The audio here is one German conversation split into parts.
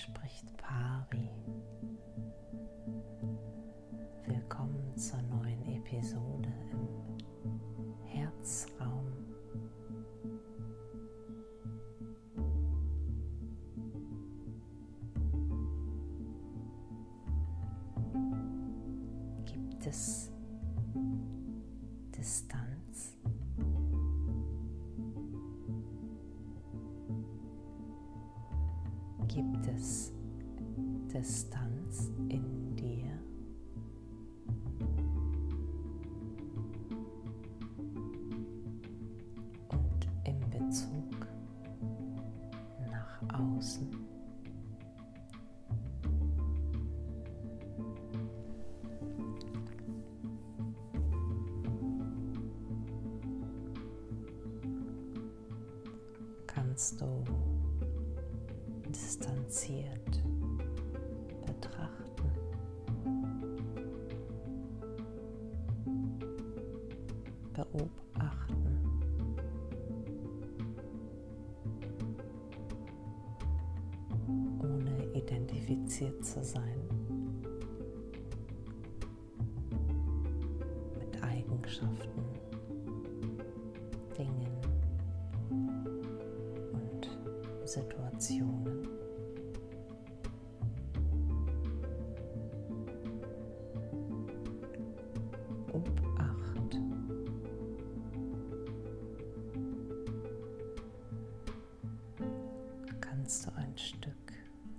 spricht Pari. Willkommen zur neuen Episode im Herzraum. Gibt es Distanz? Kannst du distanziert betrachten. Beobachten. Ohne identifiziert zu sein. Mit Eigenschaften, Dingen Situationen. Obacht. Kannst du ein Stück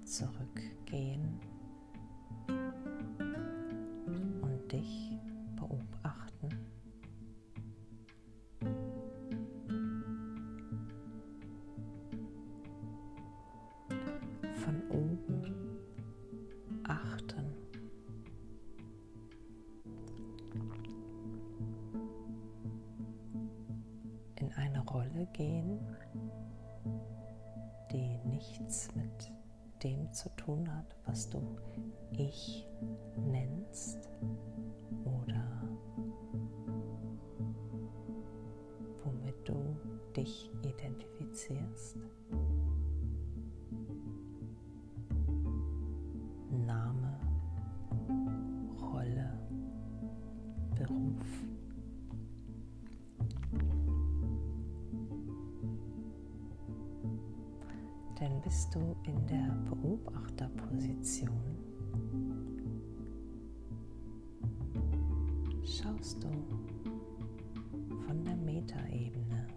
zurückgehen und dich In eine Rolle gehen, die nichts mit dem zu tun hat, was du ich nennst oder womit du dich identifizierst. Bist du in der Beobachterposition, schaust du von der Metaebene,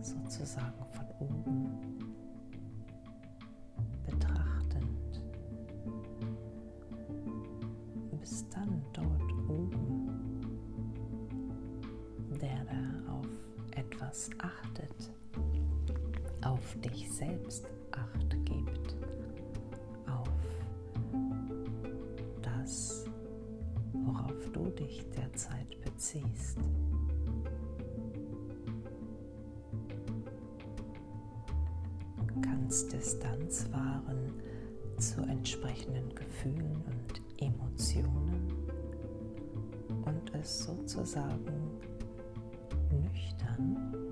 sozusagen von oben, betrachtend, bist dann dort oben, der da auf etwas achtet dich selbst acht gibt, auf das, worauf du dich derzeit beziehst. Kannst Distanz wahren zu entsprechenden Gefühlen und Emotionen und es sozusagen nüchtern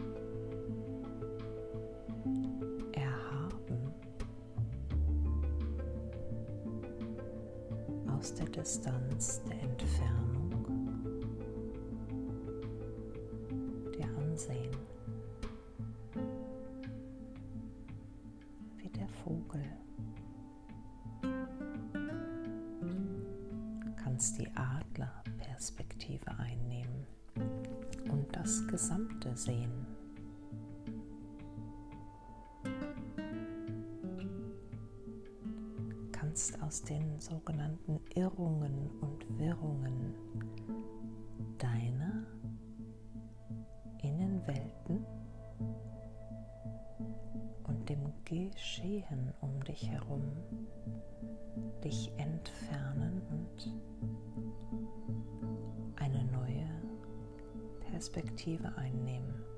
Distanz der Entfernung dir ansehen, wie der Vogel. Kannst die Adlerperspektive einnehmen und das Gesamte sehen. Den sogenannten Irrungen und Wirrungen deiner Innenwelten und dem Geschehen um dich herum dich entfernen und eine neue Perspektive einnehmen.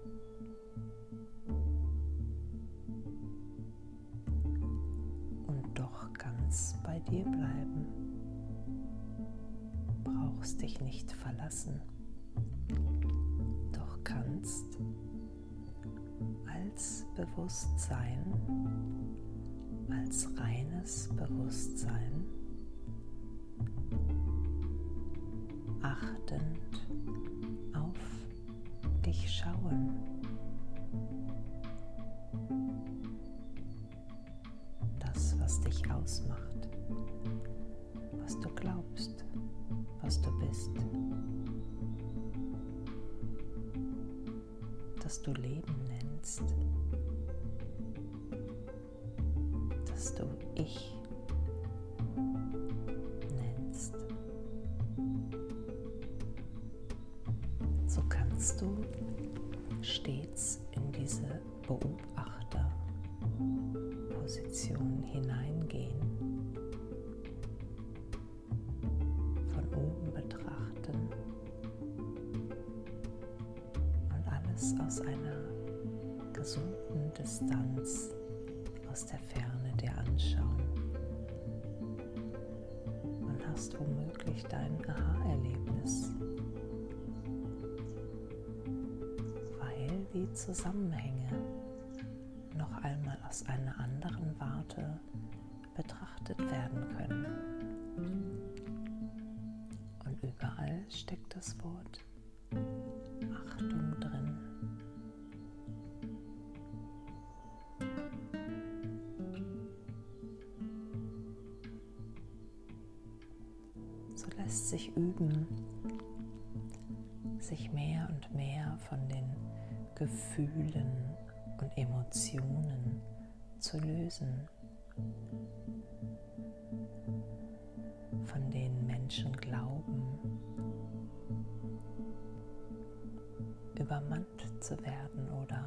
Ganz bei dir bleiben. Brauchst dich nicht verlassen, doch kannst als Bewusstsein als reines Bewusstsein, achtend auf dich schauen. Das du Leben nennst, das du Ich nennst. So kannst du stets in diese Beobachterposition hineingehen aus einer gesunden Distanz aus der Ferne dir anschauen. Und hast womöglich dein Aha-Erlebnis, weil die Zusammenhänge noch einmal aus einer anderen Warte betrachtet werden können. Und überall steckt das Wort sich mehr und mehr von den Gefühlen und Emotionen zu lösen, von denen Menschen glauben, übermannt zu werden oder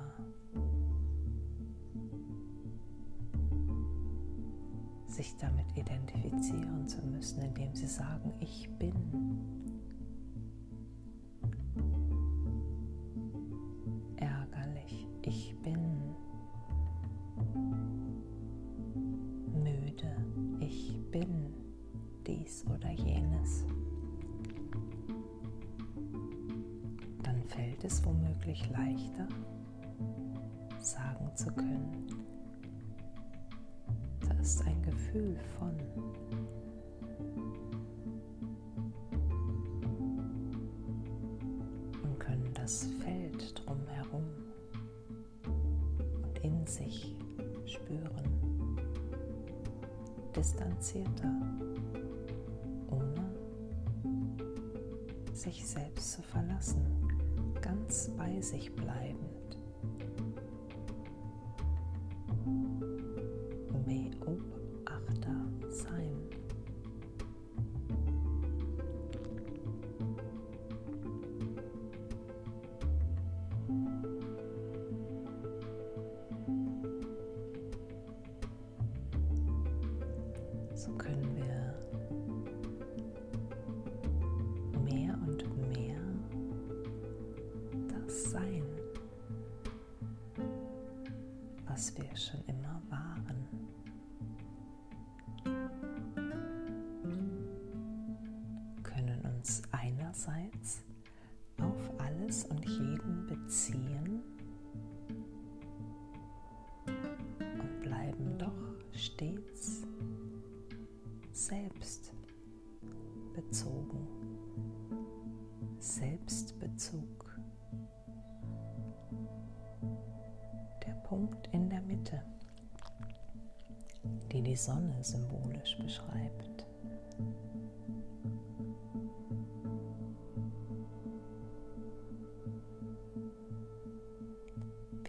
sich damit identifizieren zu müssen, indem sie sagen, ich bin. Es womöglich leichter, sagen zu können, ist ein Gefühl von. Und können das Feld drumherum und in sich spüren. Distanzierter, ohne sich selbst zu verlassen, ganz bei sich bleiben. Einerseits auf alles und jeden beziehen und bleiben doch stets selbst bezogen. Selbstbezug. Der Punkt in der Mitte, die die Sonne symbolisch beschreibt.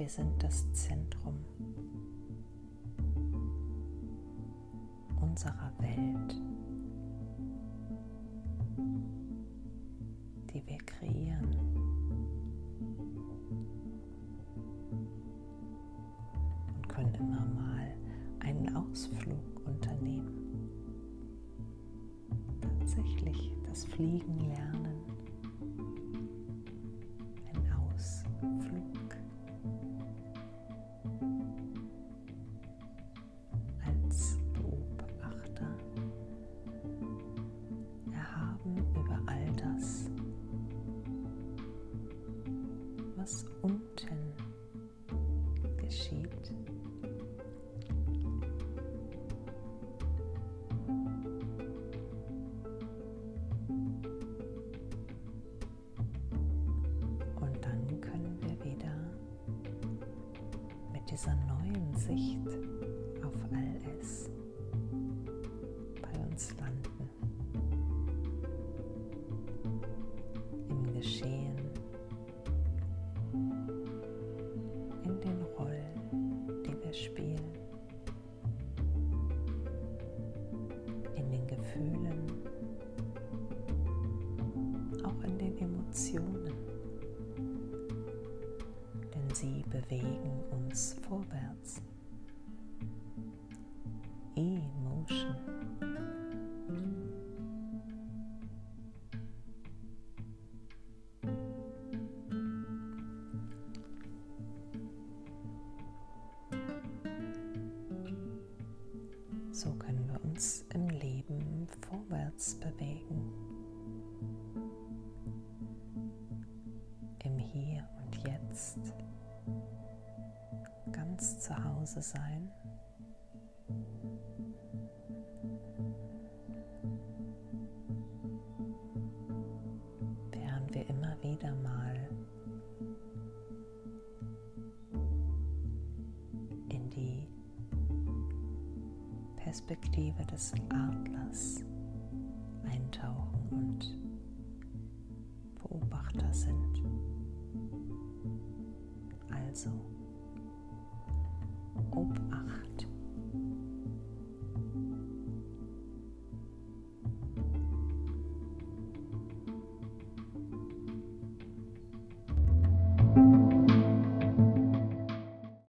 Wir sind das Zentrum unserer Welt, die wir kreieren. Und können immer mal einen Ausflug unternehmen. Tatsächlich das Fliegen lernen. Dieser neuen Sicht auf alles bei uns landen. Im Geschehen, in den Rollen, die wir spielen, in den Gefühlen, auch in den Emotionen sie bewegen uns vorwärts. Emotion. So können wir uns im Leben vorwärts bewegen. Ganz zu Hause sein. Während wir immer wieder mal in die Perspektive des Adlers eintauchen und Beobachter sind. Also